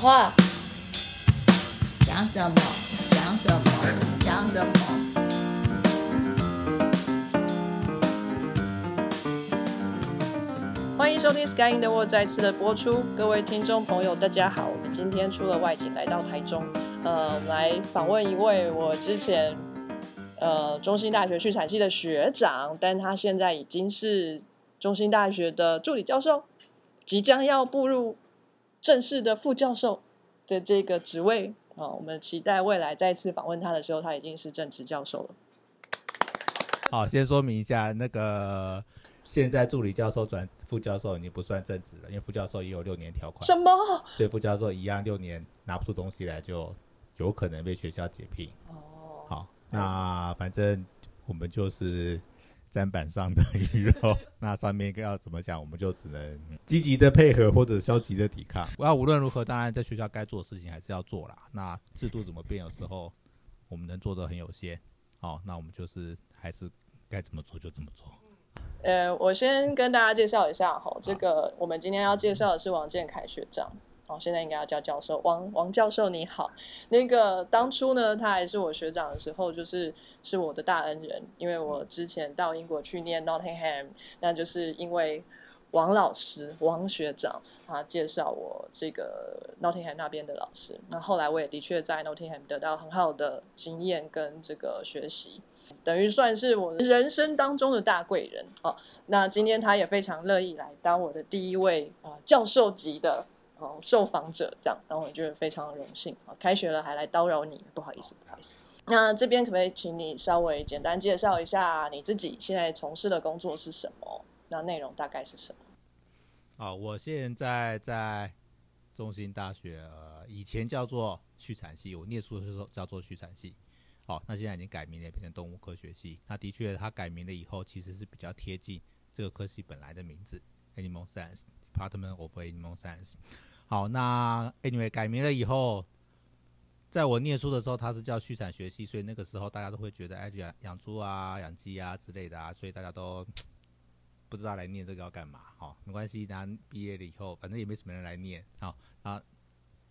话，讲什么？讲什么？讲什么？欢迎收听《Sky in the World》再次的播出，各位听众朋友，大家好。我们今天出了外景，来到台中，呃，我们来访问一位我之前呃中兴大学畜产系的学长，但他现在已经是中兴大学的助理教授，即将要步入正式的副教授的这个职位啊、我们期待未来再次访问他的时候，他已经是正职教授了。好，先说明一下，那个现在助理教授转副教授已经不算正职了，因为副教授也有六年条款什，么？所以副教授一样六年拿不出东西来，就有可能被学校解聘。哦，好，那反正我们就是砧板上的鱼肉，那上面要怎么讲，我们就只能积极的配合或者消极的抵抗。那无论如何，当然在学校该做的事情还是要做啦。那制度怎么变，有时候我们能做的很有限。好，那我们就是还是该怎么做就怎么做。呃，我先跟大家介绍一下哈，这个我们今天要介绍的是王建凯学长，哦，现在应该要叫教授，王王教授你好。那个当初呢，他还是我学长的时候，就是是我的大恩人，因为我之前到英国去念 Nottingham，那就是因为王老师王学长他介绍我这个 Nottingham 那边的老师，那后来我也的确在 Nottingham 得到很好的经验跟这个学习。等于算是我人生当中的大贵人哦。那今天他也非常乐意来当我的第一位啊、呃教授级的哦受访者，这样，然后我觉得非常的荣幸啊、开学了还来叨扰你，不好意思，不好意思。那这边可不可以请你稍微简单介绍一下你自己现在从事的工作是什么？那内容大概是什么？好，我现在在中兴大学，呃，以前叫做畜产系，我念书的时候叫做畜产系。好，那现在已经改名了，变成动物科学系。那的确，它改名了以后，其实是比较贴近这个科系本来的名字，Animal Science Department of Animal Science。好，那 anyway 改名了以后，在我念书的时候，它是叫畜产学系，所以那个时候大家都会觉得，哎，养养猪啊、养鸡啊之类的啊，所以大家都 不知道来念这个要干嘛。好，没关系，然后毕业了以后，反正也没什么人来念。好，那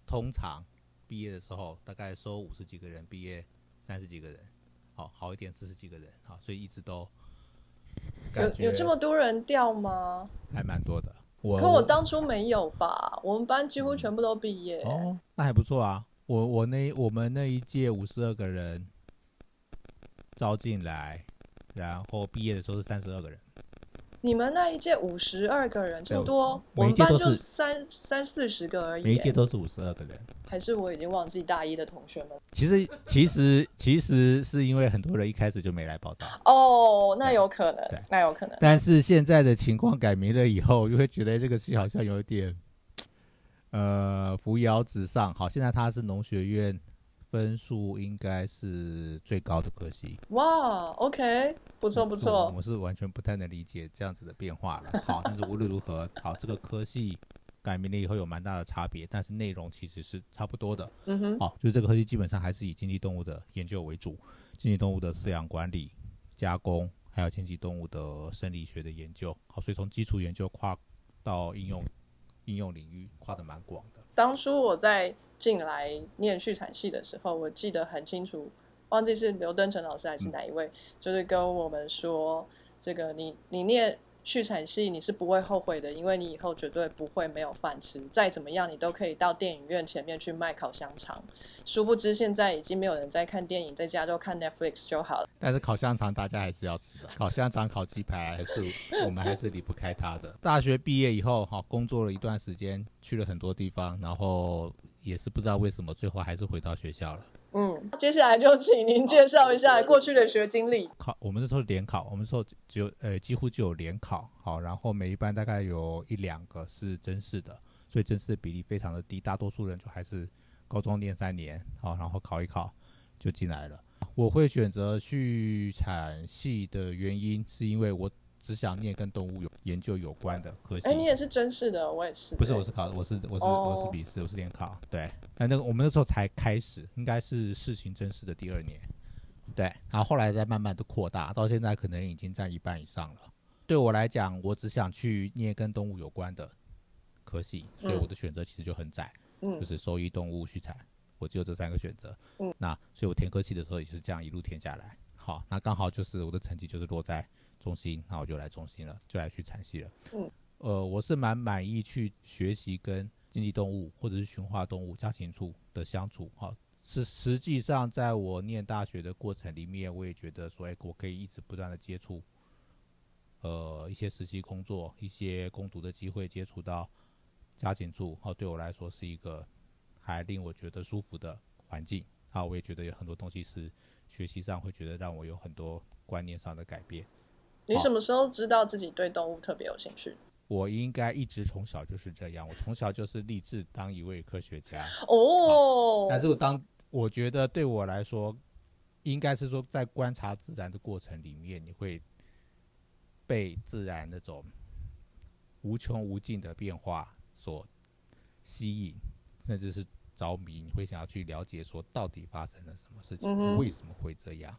通常毕业的时候大概收五十几个人，毕业三十几个人，好好一点四十几个人，好，所以一直都有感觉有这么多人掉吗？还蛮多的。我可我当初没有吧？我们班几乎全部都毕业。哦，那还不错啊。我我那我们那一届五十二个人招进来，然后毕业的时候是三十二个人。你们那一届五十二个人，这么对多，我们班就是三三四十个而已。每一届都是五十二个人。还是我已经忘记大一的同学们。其实其实其实是因为很多人一开始就没来报道。哦，那有可能，那有可能。但是现在的情况改名了以后，就会觉得这个戏好像有点，呃，扶摇直上。好，现在他是农学院分数应该是最高的科系，哇，OK，不错不错。我是完全不太能理解这样子的变化了。好，但是无论如何，好，这个科系改名了以后有蛮大的差别，但是内容其实是差不多的。嗯哼，好，就是这个科技基本上还是以经济动物的研究为主，经济动物的饲养管理、加工，还有经济动物的生理学的研究。好，所以从基础研究跨到应用应用领域，跨的蛮广的。当初我在进来念续产系的时候，我记得很清楚，忘记是刘登成老师还是哪一位，就是跟我们说，这个你你念续产系你是不会后悔的，因为你以后绝对不会没有饭吃，再怎么样你都可以到电影院前面去卖烤香肠。殊不知现在已经没有人在看电影，在家就看 Netflix 就好了。但是烤香肠大家还是要吃的，烤香肠、烤鸡排还是我们还是离不开它的。大学毕业以后，哈工作了一段时间，去了很多地方，然后也是不知道为什么，最后还是回到学校了。嗯，接下来就请您介绍一下过去的学经历。考我们那时候联考，我们那时候只有呃几乎就有联考，好，然后每一班大概有一两个是真试的，所以真试的比例非常的低，大多数人就还是高中念三年，好，然后考一考就进来了。我会选择去产系的原因，是因为我只想念跟动物有研究有关的科系。哎，你也是真试的，我也是。不是，我是考，我是我是、哦我是笔试，我是联考。对，那那个我们那时候才开始，应该是事情真实的第二年。对，然后后来再慢慢的扩大，到现在可能已经占一半以上了。对我来讲，我只想去念跟动物有关的科系，所以我的选择其实就很窄。嗯就是兽医、动物、畜产，我只有这三个选择。嗯，那所以我填科系的时候也就是这样一路填下来。好，那刚好就是我的成绩就是落在中心，那我就来中心了，就来去产系了。嗯，呃，我是蛮满意去学习跟经济动物或者是驯化动物家禽处的相处。好，是实际上在我念大学的过程里面，我也觉得说，哎，我可以一直不断的接触，呃，一些实习工作、一些攻读的机会，接触到家禽处，哦，对我来说是一个还令我觉得舒服的环境。啊，我也觉得有很多东西是学习上会觉得让我有很多观念上的改变。你什么时候知道自己对动物特别有兴趣？我应该一直从小就是这样，我从小就是立志当一位科学家。哦，但是我当我觉得对我来说，应该是说在观察自然的过程里面，你会被自然那种无穷无尽的变化所吸引，甚至是着迷。你会想要去了解说到底发生了什么事情，嗯为什么会这样？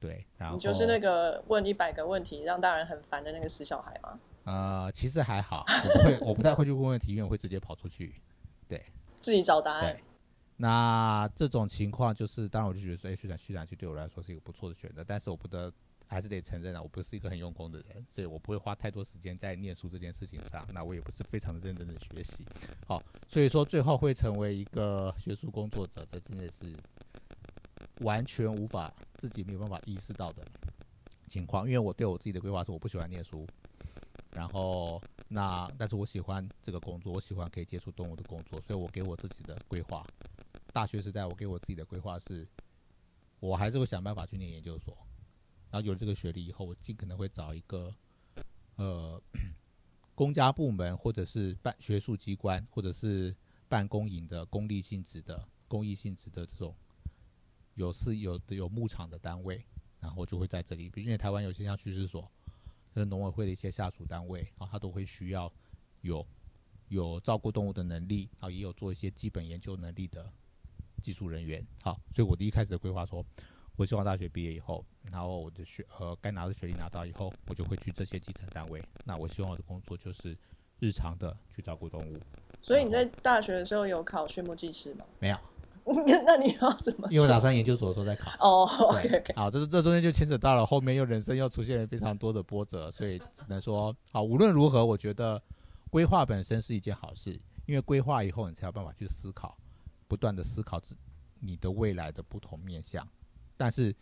对，然后你就是那个问一百个问题让大人很烦的那个死小孩吗？呃，其实还好，我不会，我不太会去问问题，因为我会直接跑出去。对自己找答案对。那这种情况就是，当然我就觉得说，哎、去展去展去对我来说是一个不错的选择，但是我不得还是得承认啊，我不是一个很用功的人，所以我不会花太多时间在念书这件事情上。那我也不是非常的认真的学习，好，所以说最后会成为一个学术工作者，这真的是完全无法自己没有办法意识到的情况。因为我对我自己的规划是，我不喜欢念书，然后那但是我喜欢这个工作，我喜欢可以接触动物的工作，所以我给我自己的规划，大学时代我给我自己的规划是，我还是会想办法去念研究所，然后有了这个学历以后，我尽可能会找一个呃公家部门或者是办学术机关或者是办公营的公立性质的公益性质的这种有是有的有牧场的单位，然后就会在这里，因为台湾有些像趋势所。就是农委会的一些下属单位啊，他都会需要有有照顾动物的能力啊，也有做一些基本研究能力的技术人员。好，所以我的一开始的规划说，我希望大学毕业以后，然后我的学呃该拿的学历拿到以后，我就会去这些基层单位。那我希望我的工作就是日常的去照顾动物。所以你在大学的时候有考畜牧技师吗？没有，那你要怎么？因为我打算研究所的时候再考。哦对 OK，，好，这是这中间就牵扯到了后面又人生又出现了非常多的波折，所以只能说，好，无论如何，我觉得规划本身是一件好事，因为规划以后你才有办法去思考，不断的思考自你的未来的不同面向，但是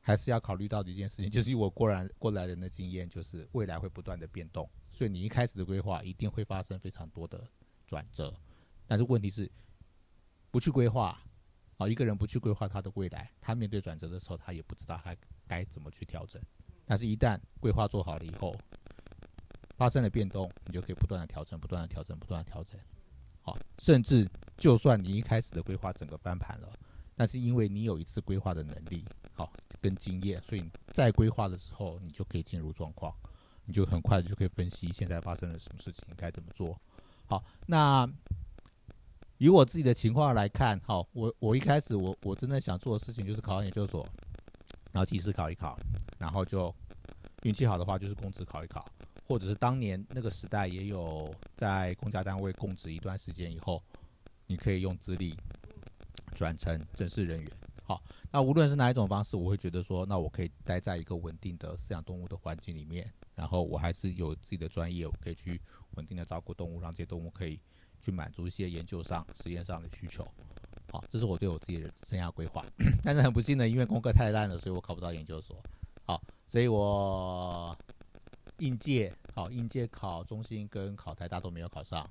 还是要考虑到的一件事情，就是以我过来过来人的经验，就是未来会不断的变动，所以你一开始的规划一定会发生非常多的转折，但是问题是不去规划。啊，一个人不去规划他的未来，他面对转折的时候，他也不知道他该怎么去调整。但是，一旦规划做好了以后，发生了变动，你就可以不断的调整，不断的调整，不断的调整。好，甚至就算你一开始的规划整个翻盘了，但是因为你有一次规划的能力，好跟经验，所以你在规划的时候，你就可以进入状况，你就很快就可以分析现在发生了什么事情，该怎么做。好，那以我自己的情况来看，好，我我一开始我我真的想做的事情就是考上研究所，然后技师考一考，然后就运气好的话就是公职考一考，或者是当年那个时代也有在公家单位供职一段时间以后，你可以用资历转成正式人员。好，那无论是哪一种方式，我会觉得说，那我可以待在一个稳定的饲养动物的环境里面，然后我还是有自己的专业，我可以去稳定的照顾动物，让这些动物可以去满足一些研究上、实验上的需求。好，这是我对我自己的生涯规划。但是很不幸的，因为功课太烂了，所以我考不到研究所。好，所以我应届好应届考中心跟考台大都没有考上，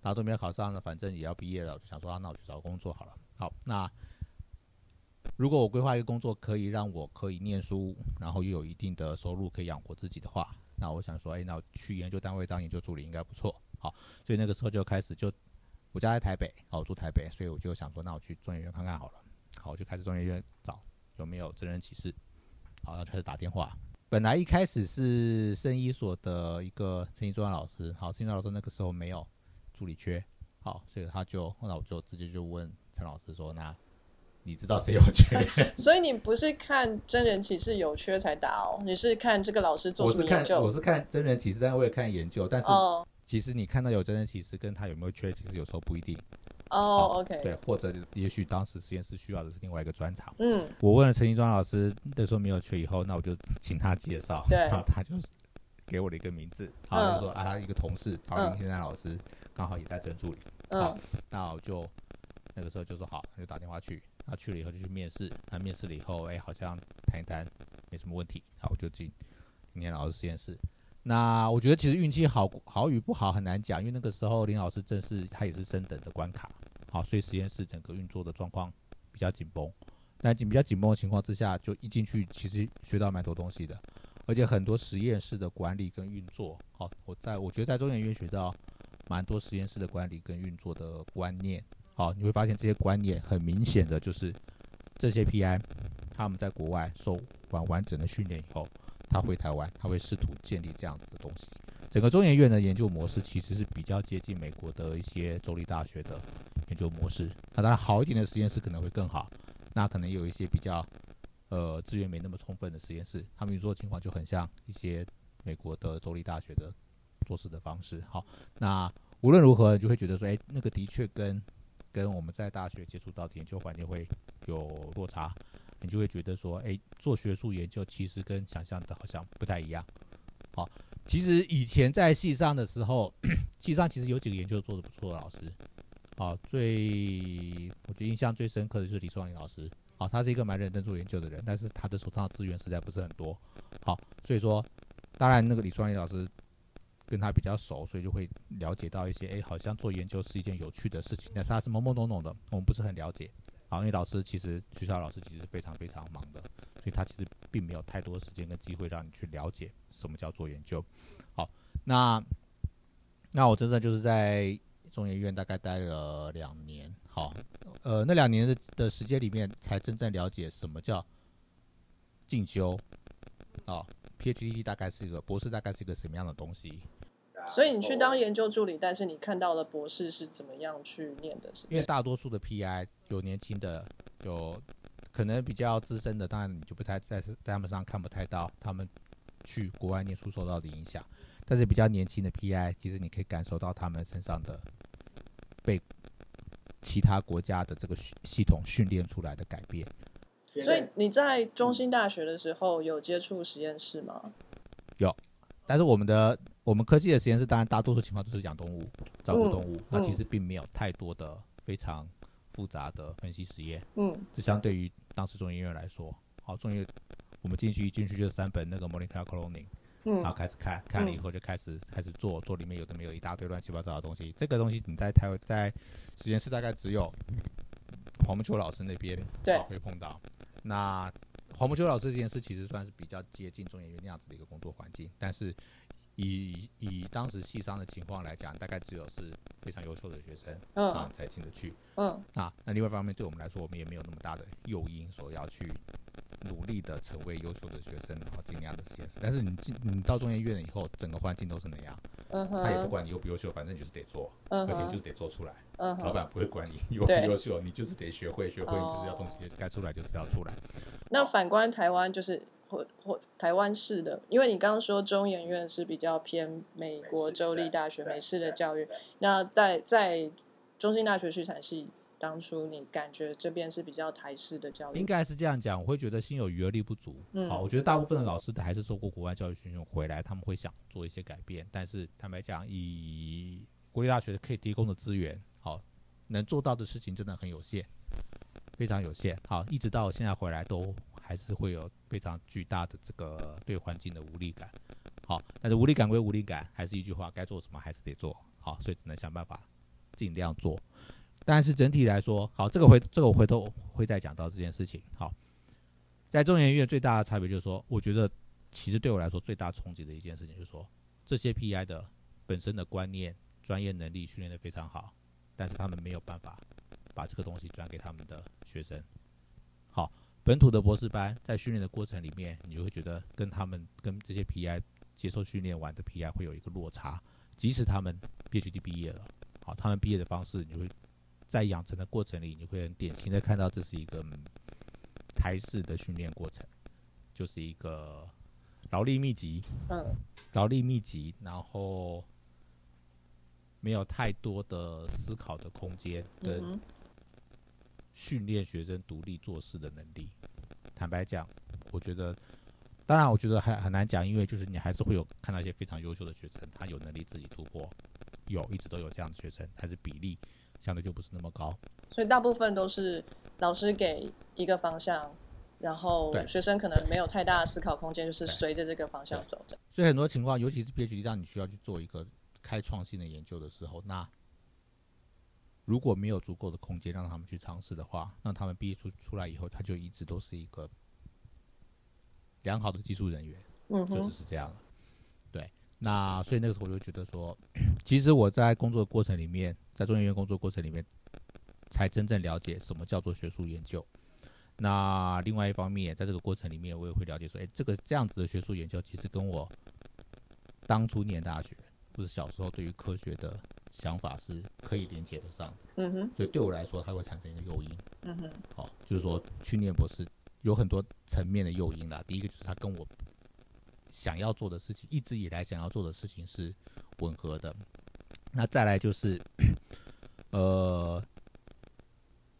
大家都没有考上呢，反正也要毕业了，我就想说、啊，那我去找工作好了。好，那如果我规划一个工作可以让我可以念书，然后又有一定的收入可以养活自己的话，那我想说，哎，那去研究单位当研究助理应该不错。好，所以那个时候就开始就我家在台北，好，我住台北，所以我就想说，那我去中研院看看好了。好，我就开始中研院找有没有真人启事，好，然后开始打电话。本来一开始是圣医所的一个陈怡专老师，好，陈老师那个时候没有助理缺，好，所以他就后来我就直接就问陈老师说，那你知道谁有缺？所以你不是看真人启事有缺才打哦，你是看这个老师做什么研究？我是看真人启事，但是我也看研究，但是哦，其实你看到有真人其实跟他有没有缺，其实有时候不一定。哦，OK，对，或者也许当时实验室需要的是另外一个专场。嗯，我问了陈一庄老师，那时候没有缺以后，那我就请他介绍，对。然 后他就是给我的一个名字，好，嗯。就说啊，他一个同事，陶嗯林天山老师，刚好也在正助理，嗯。好，那我就那个时候就说好，那就打电话去，那去了以后就去面试，那面试了以后，哎，好像谈一谈没什么问题，好，我就进林天老师实验室。那我觉得其实运气好好与不好很难讲，因为那个时候林老师正是他也是升等的关卡，好，所以实验室整个运作的状况比较紧绷。但紧比较紧绷的情况之下，就一进去其实学到蛮多东西的，而且很多实验室的管理跟运作，好，我在我觉得在中研院学到蛮多实验室的管理跟运作的观念，好，你会发现这些观念很明显的就是这些 PI 他们在国外受完完整的训练以后，他回台湾，他会试图建立这样子的东西。整个中研院的研究模式其实是比较接近美国的一些州立大学的研究模式。那当然好一点的实验室可能会更好，那可能有一些比较呃资源没那么充分的实验室，他们运作情况就很像一些美国的州立大学的做事的方式。好，那无论如何，你就会觉得说，哎，那个的确跟跟我们在大学接触到的研究环境会有落差，你就会觉得说，哎，做学术研究其实跟想象的好像不太一样。好，其实以前在系上的时候，系上其实有几个研究做的不错的老师。好，最我觉得印象最深刻的就是李双林老师。好，他是一个蛮认真做研究的人，但是他的手上的资源实在不是很多。好，所以说，当然那个李双林老师跟他比较熟，所以就会了解到一些，哎，好像做研究是一件有趣的事情，但是他是懵懵懂懂的，我们不是很了解。好，因为老师其实学校老师其实非常非常忙的，所以他其实并没有太多时间跟机会让你去了解什么叫做研究。好，那那我真正就是在中研院大概待了两年，好，呃，那两年的的时间里面，才真正了解什么叫进修，哦，PhD 大概是一个博士大概是一个什么样的东西。所以你去当研究助理，但是你看到了博士是怎么样去念的，因为？大多数的 PI 有年轻的，有可能比较资深的，当然你就不太在在他们身上看不太到他们去国外念书受到的影响。但是比较年轻的 PI，其实你可以感受到他们身上的被其他国家的这个系系统训练出来的改变。所以你在中心大学的时候有接触实验室吗？但是我们的我们科技的实验室，当然大多数情况都是养动物、照顾嗯动物，那其嗯实并没有太多的非常复杂的分析实验。嗯这相对于当时中医院来说，好，中研我们进去一进去就三本那个 molecular cloning，然后嗯开始看，看了以后就开始开始做，做里面有的没有一大堆乱七八糟的东西。这个东西你在台在实验室大概只有黄木秋老师那边对啊会碰到。那黄木秋老师这件事其实算是比较接近中研院那样子的一个工作环境，但是以以当时系商的情况来讲，大概只有是非常优秀的学生啊嗯才进得去。嗯啊那另外一方面，对我们来说，我们也没有那么大的诱因，说要去努力的成为优秀的学生，然后进那样的实验室。但是你进你到中研院了以后，整个环境都是那样，嗯他也不管你优不优秀，反正你就是得做，嗯而且就是得做出来。嗯。老板不会管你优不对优秀，你就是得学会，学会你就是要哦东西该出来就是要出来。那反观台湾，就是或或台湾式的，因为你刚刚说中研院是比较偏美国州立大学美式的教育，那在在中兴大学去产系，当初你感觉这边是比较台式的教育？应该是这样讲，我会觉得心有余而力不足。嗯好，我觉得大部分的老师还是受过国外教育训练回来，他们会想做一些改变，但是坦白讲，以国立大学可以提供的资源，好，能做到的事情真的很有限，非常有限。好，一直到现在回来都还是会有非常巨大的这个对环境的无力感。好，但是无力感归无力感，还是一句话，该做什么还是得做。好，所以只能想办法尽量做。但是整体来说，好，这个回这个我回头会再讲到这件事情。好，在中研院最大的差别就是说，我觉得其实对我来说最大冲击的一件事情就是说，这些 PI 的本身的观念、专业能力训练的非常好，但是他们没有办法把这个东西转给他们的学生。好，本土的博士班在训练的过程里面，你就会觉得跟他们跟这些 PI 接受训练完的 PI 会有一个落差，即使他们 PhD 毕业了，好，他们毕业的方式，你会在养成的过程里，你会很典型的看到这是一个、嗯台式的训练过程，就是一个劳力密集，嗯劳力密集，然后没有太多的思考的空间跟训练学生独立做事的能力。坦白讲，我觉得，当然，我觉得还很难讲，因为就是你还是会有看到一些非常优秀的学生，他有能力自己突破，有一直都有这样的学生，但是比例相对就不是那么高。所以大部分都是老师给一个方向，然后学生可能没有太大的思考空间，就是随着这个方向走的。所以很多情况，尤其是 PhD 让你需要去做一个开创性的研究的时候，那如果没有足够的空间让他们去尝试的话，那他们毕业出出来以后，他就一直都是一个良好的技术人员，嗯就只，是这样了。对，那所以那个时候我就觉得说，其实我在工作的过程里面，在中研院工作过程里面，才真正了解什么叫做学术研究。那另外一方面，在这个过程里面，我也会了解说，哎，这个这样子的学术研究，其实跟我当初念大学或者小时候对于科学的想法是可以连接得上的。嗯哼，所以对我来说，它会产生一个诱因。嗯哼，哦，就是说去念博士有很多层面的诱因啦。第一个就是它跟我想要做的事情，一直以来想要做的事情是吻合的。那再来就是，呃，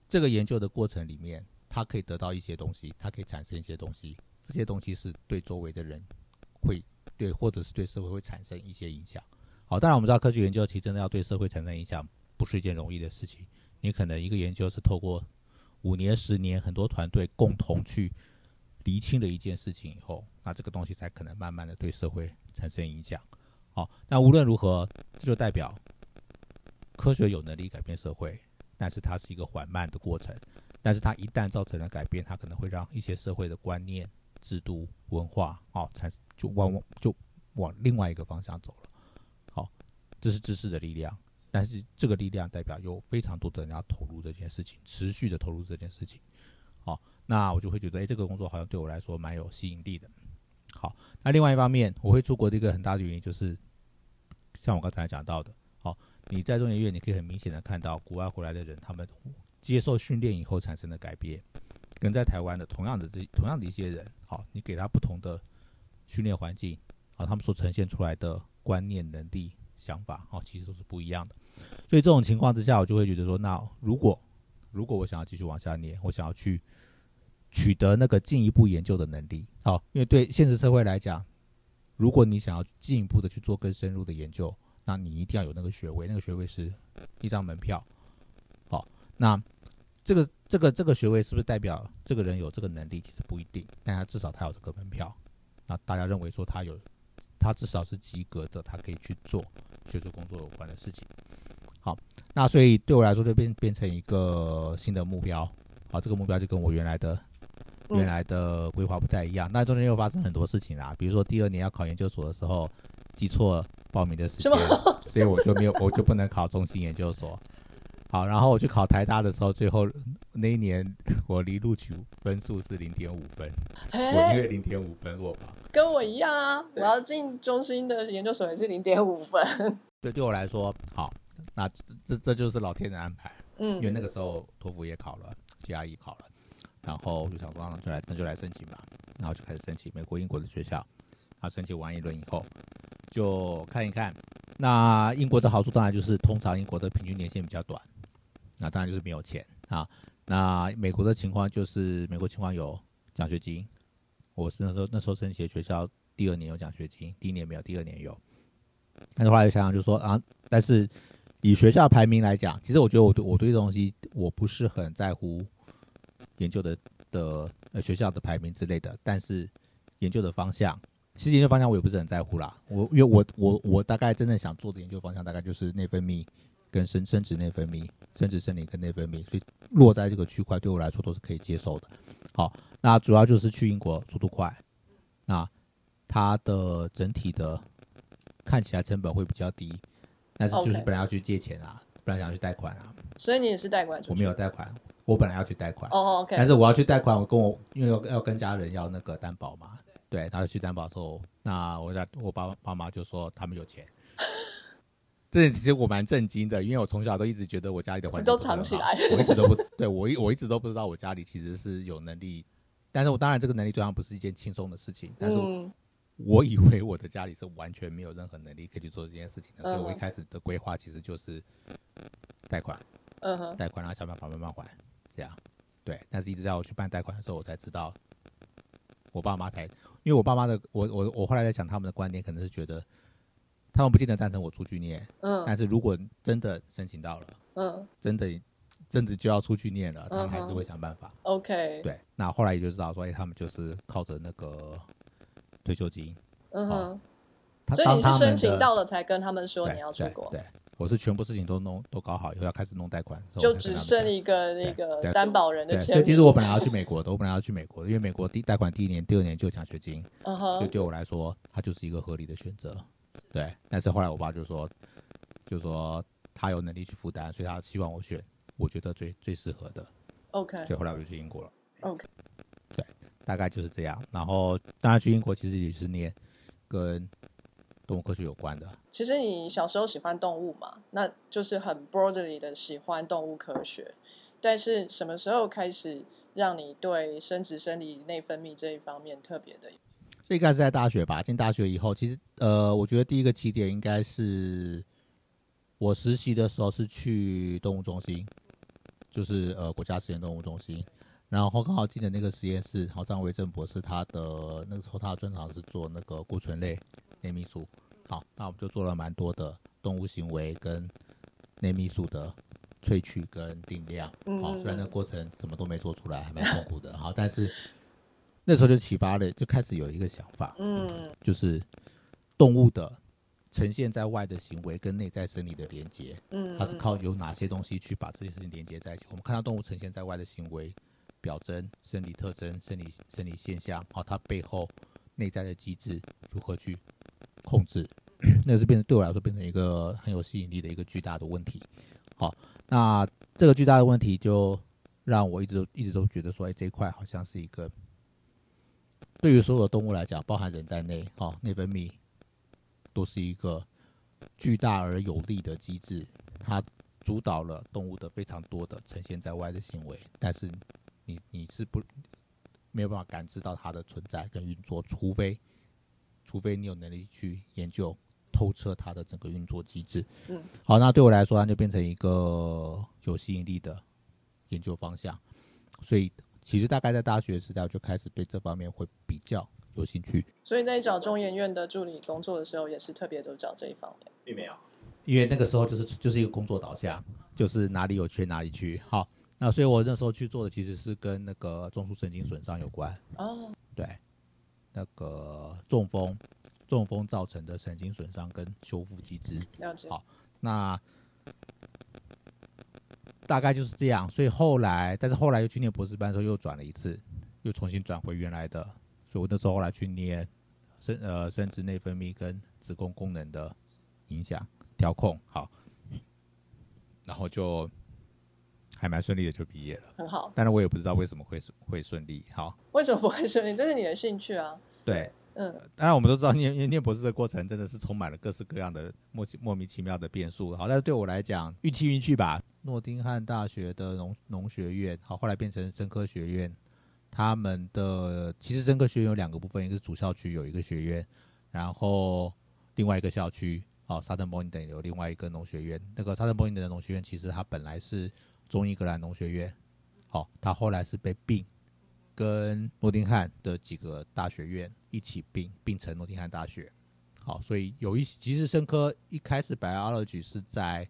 这个研究的过程里面，它可以得到一些东西，它可以产生一些东西，这些东西是对周围的人会对，或者是对社会会产生一些影响。好，当然我们知道科学研究其实真的要对社会产生影响，不是一件容易的事情。你可能一个研究是透过五年、十年，很多团队共同去厘清了一件事情以后，那这个东西才可能慢慢的对社会产生影响。好，那无论如何，这就代表科学有能力改变社会，但是它是一个缓慢的过程。但是它一旦造成了改变，它可能会让一些社会的观念、制度、文化，哦，产就往往就往另外一个方向走了。这是知识的力量。但是这个力量代表有非常多的人要投入这件事情，持续的投入这件事情。好，那我就会觉得，哎，这个工作好像对我来说蛮有吸引力的。好，那另外一方面，我会出国的一个很大的原因就是，像我刚才讲到的，好，你在中研院，你可以很明显的看到国外回来的人，他们接受训练以后产生的改变，跟在台湾的同样的这同样的一些人，好，你给他不同的训练环境，啊，他们所呈现出来的观念、能力、想法，哦，其实都是不一样的。所以这种情况之下，我就会觉得说，那如果如果我想要继续往下念，我想要去取得那个进一步研究的能力，好，因为对现实社会来讲，如果你想要进一步的去做更深入的研究，那你一定要有那个学位，那个学位是一张门票，好，那这个这个这个学位是不是代表这个人有这个能力？其实不一定，但他至少他有这个门票，那大家认为说他有，他至少是及格的，他可以去做学术工作有关的事情。好，那所以对我来说就变变成一个新的目标。好，这个目标就跟我原来的嗯原来的规划不太一样。那中间又发生很多事情啦，比如说第二年要考研究所的时候记错报名的时间，所以我就没有我就不能考中心研究所。好，然后我去考台大的时候，最后那一年我离录取分数是零点五分，我因哎，为零点五分落榜。跟我一样啊，我要进中心的研究所也是零点五分。对，对我来说，好，那这这这就是老天的安排。嗯因为嗯那个时候托福也考了，GRE 考了，然后我就想说，就来那就来申请吧，然后就开始申请美国、英国的学校。他申请完一轮以后，就看一看。那英国的好处当然就是，通常英国的平均年限比较短，那当然就是没有钱啊。那美国的情况就是，美国情况有奖学金。我是那时候那时候申请学校，第二年有奖学金，第一年没有，第二年有。但是后来就想想，就说啊，但是以学校排名来讲，其实我觉得我对我对这东西我不是很在乎研究的的呃学校的排名之类的，但是研究的方向，其实研究方向我也不是很在乎啦。我因为我我我大概真正想做的研究方向大概就是内分泌跟生生殖内分泌、生殖生理跟内分泌，所以落在这个区块对我来说都是可以接受的。好，那主要就是去英国速度快，那它的整体的看起来成本会比较低，但是就是本来要去借钱啊，本来想要去贷款啊，所以你也是贷款？我没有贷款，我本来要去贷款，哦，OK，但是我要去贷款，我跟我因为要要跟家人要那个担保嘛，对，然后去担保的时候，那我在我爸爸妈就说他们有钱。这其实我蛮震惊的，因为我从小都一直觉得我家里的环境都藏起来我一直都不 对我一我一直都不知道我家里其实是有能力，但是我当然这个能力对他们不是一件轻松的事情，但是我以为我的家里是完全没有任何能力可以去做这件事情的，所以我一嗯开始的规划其实就是贷款，嗯哼，贷款，然后想办法慢慢还，这样。对，但是一直在我去办贷款的时候，我才知道，我爸妈才，因为我爸妈的，我我我后来在想他们的观点，可能是觉得他们不见得赞成我出去念，嗯。但是如果真的申请到了，嗯。真的真的就要出去念了，他们还是会想办法。，OK，，对，那后来也就知道说，哎、他们就是靠着那个退休金，嗯所以你是当他申请到了才跟他们说你要出国，对对，我是全部事情都弄都搞好以后要开始弄贷款，就只剩一个那个担保人的钱，所以其实我本来要去美国的，我本来要去美国的，因为美国第贷款第一年、第二年就有奖学金，嗯哼，所以对我来说，它就是一个合理的选择。对，但是后来我爸就说，就说他有能力去负担，所以他希望我选我觉得最最适合的，OK 所以后来我就去英国了。OK，对大概就是这样。然后当然去英国其实也是念跟动物科学有关的。其实你小时候喜欢动物嘛，那就是很 broadly 的喜欢动物科学。但是什么时候开始让你对生殖生理内分泌这一方面特别的？这应该是在大学吧。进大学以后，其实呃，我觉得第一个起点应该是我实习的时候是去动物中心，就是呃国家实验动物中心。然后刚好进的那个实验室，然后张维正博士他的那个时候他的专长是做那个固醇类内泌素，好，那我们就做了蛮多的动物行为跟内泌素的萃取跟定量，嗯好，虽然那个过程什么都没做出来，还蛮痛苦的，好，但是那时候就启发了，就开始有一个想法，嗯就是动物的呈现在外的行为跟内在生理的连接，嗯，它是靠有哪些东西去把这些事情连接在一起。我们看到动物呈现在外的行为表征、生理特征、生理生理现象，好，它背后内在的机制如何去控制，那是变成对我来说变成一个很有吸引力的一个巨大的问题。好，那这个巨大的问题就让我一直都一直都觉得说，哎，这一块好像是一个对于所有的动物来讲，包含人在内，哦，内分泌都是一个巨大而有力的机制，它主导了动物的非常多的呈现在外的行为，但是你你是不没有办法感知到它的存在跟运作，除非除非你有能力去研究透彻它的整个运作机制。嗯，好，那对我来说，它就变成一个有吸引力的研究方向，所以其实大概在大学时代我就开始对这方面会比较有兴趣。所以在找中研院的助理工作的时候，也是特别都找这一方面。并没有，因为那个时候就是就是一个工作导向，就是哪里有缺哪里去。好，那所以我那时候去做的其实是跟那个中枢神经损伤有关，哦，对，那个中风，中风造成的神经损伤跟修复机制。了解。好那大概就是这样，所以后来，但是后来又去念博士班的时候又转了一次，又重新转回原来的，所以我那时候后来去念生呃生殖内分泌跟子宫功能的影响调控，好，然后就还蛮顺利的就毕业了，很好，但是我也不知道为什么会会顺利，好，为什么不会顺利？这是你的兴趣啊。对，嗯，当然，我们都知道念念念博士的过程真的是充满了各式各样的莫其莫名其妙的变数。好，但是对我来讲，运气运气吧。诺丁汉大学的农农学院，好，后来变成生科学院。他们的其实生科学院有两个部分，一个是主校区有一个学院，然后另外一个校区，哦，沙登波因等有另外一个农学院。那个沙登波因的农学院，其实它本来是中英格兰农学院，好，它后来是被并跟诺丁汉的几个大学院一起并并成诺丁汉大学。好，所以有一其实生科一开始 biology 是在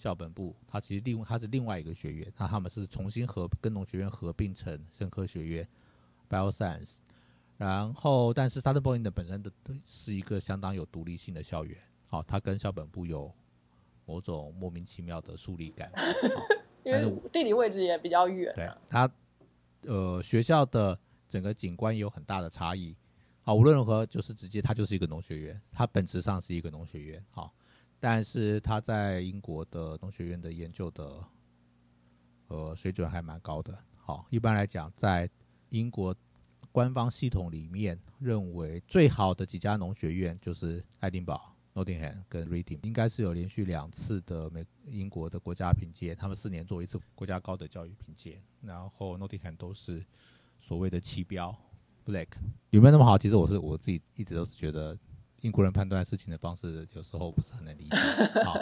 校本部，它其实另它是另外一个学院，那他们是重新合跟农学院合并成生科学院 bioscience。然后，但是 Southern Point 的本身的是一个相当有独立性的校园，好，它跟校本部有某种莫名其妙的疏离感。因为地理位置也比较远、对啊。它，呃，学校的整个景观也有很大的差异。好，无论如何，就是直接它就是一个农学院，它本质上是一个农学院。好，但是他在英国的农学院的研究的，呃，水准还蛮高的。好，一般来讲，在英国官方系统里面，认为最好的几家农学院就是爱丁堡、Nottingham 跟 Reading，应该是有连续两次的美英国的国家评鉴，他们四年做一次国家高等教育评鉴，然后 Nottingham 都是所谓的七标 Black 有没有那么好？其实我是我自己一直都是觉得英国人判断事情的方式有时候不是很能理解。好，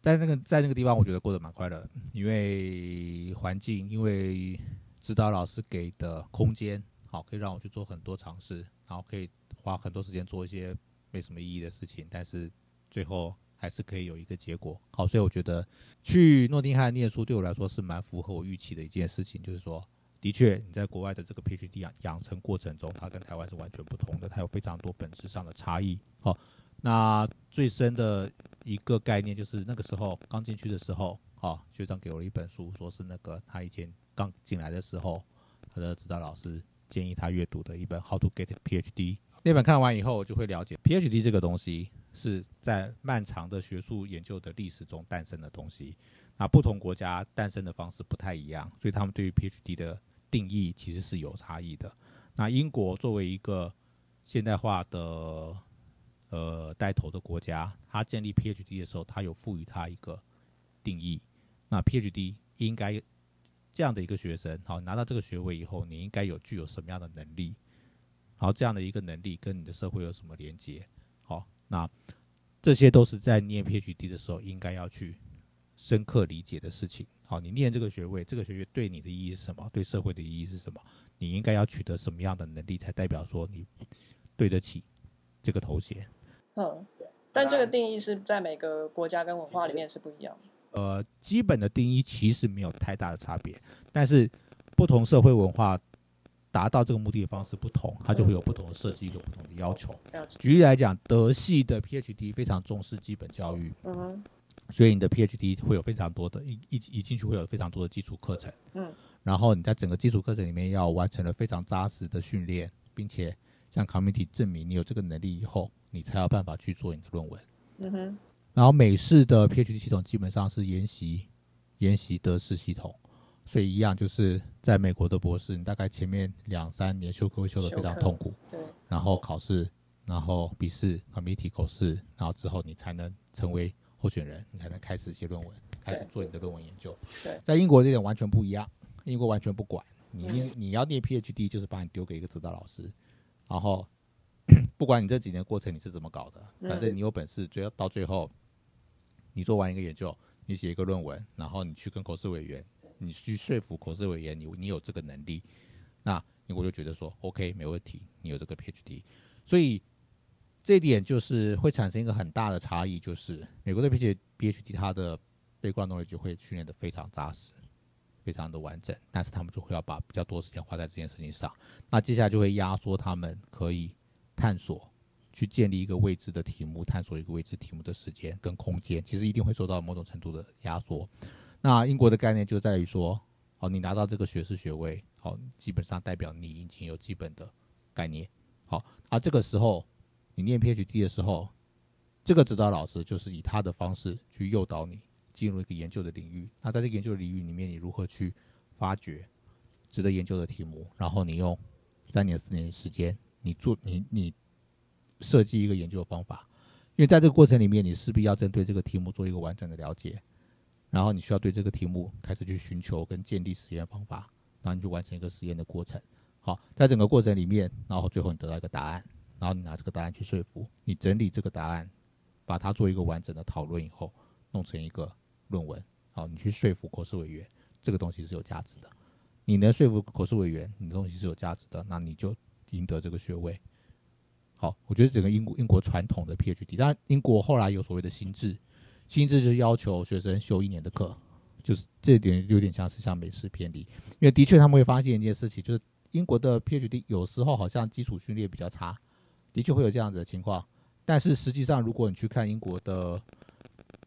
在那个在那个地方，我觉得过得蛮快乐，因为环境，因为指导老师给的空间，好，可以让我去做很多尝试，然后可以花很多时间做一些没什么意义的事情，但是最后还是可以有一个结果。好，所以我觉得去诺丁汉念书对我来说是蛮符合我预期的一件事情，就是说。的确，你在国外的这个 PhD 养养成过程中，它跟台湾是完全不同的，它有非常多本质上的差异。好，那最深的一个概念就是那个时候刚进去的时候，好，学长给我了一本书，说是那个他以前刚进来的时候，他的指导老师建议他阅读的一本《How to Get PhD》。那本看完以后，就会了解 PhD 这个东西是在漫长的学术研究的历史中诞生的东西。那不同国家诞生的方式不太一样，所以他们对于 PhD 的定义其实是有差异的。那英国作为一个现代化的呃带头的国家，它建立 PhD 的时候，它有赋予它一个定义。那 PhD 应该这样的一个学生，好拿到这个学位以后，你应该有具有什么样的能力？然后这样的一个能力跟你的社会有什么连接？好，那这些都是在念 PhD 的时候应该要去深刻理解的事情。好，你念这个学位，这个学位对你的意义是什么？对社会的意义是什么？你应该要取得什么样的能力，才代表说你对得起这个头衔？嗯，但这个定义是在每个国家跟文化里面是不一样的。呃，基本的定义其实没有太大的差别，但是不同社会文化达到这个目的的方式不同，它就会有不同的设计，有不同的要求。举例来讲，德系的 PhD 非常重视基本教育，嗯哼，所以你的 PhD 会有非常多的，一一一进去会有非常多的基础课程，嗯，然后你在整个基础课程里面要完成了非常扎实的训练，并且向 community 证明你有这个能力以后，你才有办法去做你的论文。嗯哼，然后美式的 PhD 系统基本上是研习研习德式系统，所以一样就是在美国的博士，你大概前面两三年修课会修的非常痛苦，对，然后考试，然后笔试、committee 口试，然后之后你才能成为候选人，你才能开始写论文，开始做你的论文研究。在英国这点完全不一样，英国完全不管你念你要念 PhD，就是把你丢给一个指导老师，然后 不管你这几年过程你是怎么搞的，反正你有本事，最后到最后你做完一个研究，你写一个论文，然后你去跟口试委员，你去说服口试委员，你你有这个能力，那英国就觉得说 OK 没问题，你有这个 PhD，所以这一点就是会产生一个很大的差异，就是美国的 PhD PhD 它的背观众就会训练的非常扎实，非常的完整，但是他们就会要把比较多时间花在这件事情上，那接下来就会压缩他们可以探索。去建立一个未知的题目，探索一个未知题目的时间跟空间，其实一定会受到某种程度的压缩。那英国的概念就在于说，哦，你拿到这个学士学位，好，基本上代表你已经有基本的概念。好，而这个时候你念 PhD 的时候，这个指导老师就是以他的方式去诱导你进入一个研究的领域。那在这个研究领域里面，你如何去发掘值得研究的题目，然后你用三年四年的时间，你做你你。设计一个研究的方法，因为在这个过程里面，你势必要针对这个题目做一个完整的了解，然后你需要对这个题目开始去寻求跟建立实验方法，然后你就完成一个实验的过程。好，在整个过程里面，然后最后你得到一个答案，然后你拿这个答案去说服，你整理这个答案，把它做一个完整的讨论以后，弄成一个论文。好，你去说服口试委员，这个东西是有价值的。你能说服口试委员，你的东西是有价值的，那你就赢得这个学位。好，我觉得整个英国英国传统的 PhD，当然英国后来有所谓的新制，新制就是要求学生修一年的课，就是这点有点像是像美式偏离，因为的确他们会发现一件事情，就是英国的 PhD 有时候好像基础训练比较差，的确会有这样子的情况，但是实际上如果你去看英国的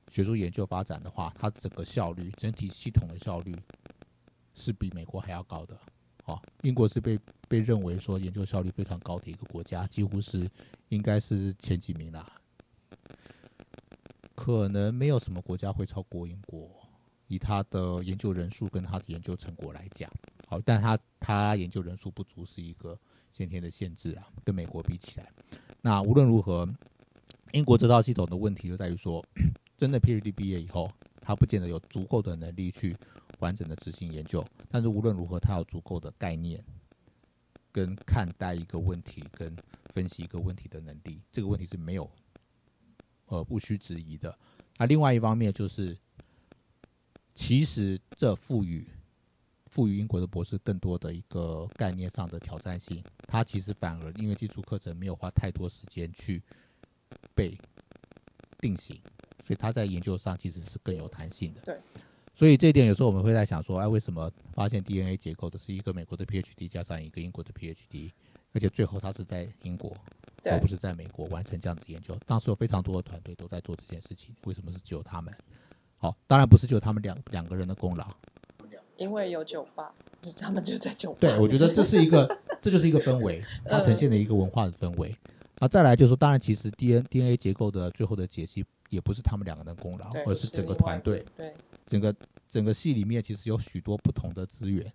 学术研究发展的话，它整个效率、整体系统的效率是比美国还要高的。哦，英国是被被认为说研究效率非常高的一个国家，几乎是应该是前几名啦。可能没有什么国家会超过英国，以他的研究人数跟他的研究成果来讲，好，但他他研究人数不足是一个先天的限制啊，跟美国比起来。那无论如何，英国这套系统的问题就在于说，真的 PhD 毕业以后，他不见得有足够的能力去完整的执行研究，但是无论如何，他有足够的概念跟看待一个问题跟分析一个问题的能力，这个问题是没有呃不需质疑的。那另外一方面就是，其实这赋予赋予英国的博士更多的一个概念上的挑战性，他其实反而因为基础课程没有花太多时间去被定型，所以他在研究上其实是更有弹性的。对。所以这一点有时候我们会在想说，哎，为什么发现 DNA 结构的是一个美国的 PhD 加上一个英国的 PhD，而且最后他是在英国，而不是在美国完成这样子研究。当时有非常多的团队都在做这件事情，为什么是只有他们？好，当然不是只有他们两两个人的功劳。因为有酒吧，他们就在酒吧。对，我觉得这是一个，这就是一个氛围，它呈现的一个文化的氛围。啊，再来就是说，当然，其实 D N D N A 结构的最后的解析也不是他们两个人的功劳，而是整个团队，对整个整个戏里面其实有许多不同的资源。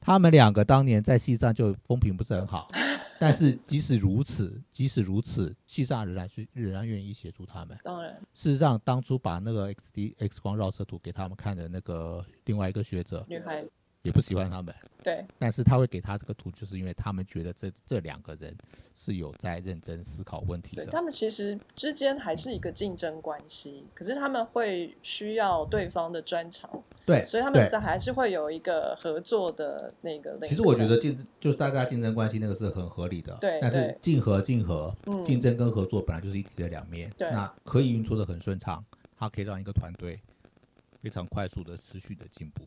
他们两个当年在戏上就风评不是很好，但是即使如此，即使如此，气煞仍然是仍然愿意协助他们。当然事实上，当初把那个 X D X 光绕射图给他们看的那个另外一个学者女孩也不喜欢他们，对但是他会给他这个图，就是因为他们觉得这这两个人是有在认真思考问题的。对他们其实之间还是一个竞争关系，可是他们会需要对方的专长，对，所以他们在还是会有一个合作的那个。其实我觉得竞就是大家竞争关系那个是很合理的，对但是竞合竞合，嗯竞争跟合作本来就是一体的两面，对那可以运作的很顺畅，它可以让一个团队非常快速的持续的进步。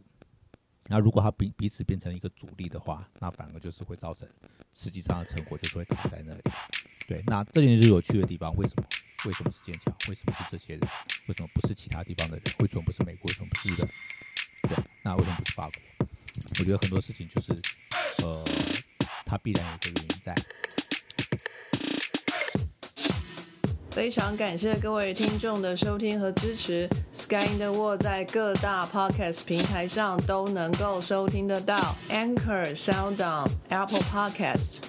那如果它彼彼此变成一个阻力的话，那反而就是会造成实际上的成果就是会卡在那里。对，那这点就是有趣的地方。为什么？为什么是剑桥？为什么是这些人？为什么不是其他地方的人？为什么不是美国？为什么不是日本？对，那为什么不是法国？我觉得很多事情就是，呃，它必然有一个原因在。非常感谢各位听众的收听和支持。Sky in the World 在各大 podcast 平台上都能够收听得到，Anchor、SoundOn、Apple Podcasts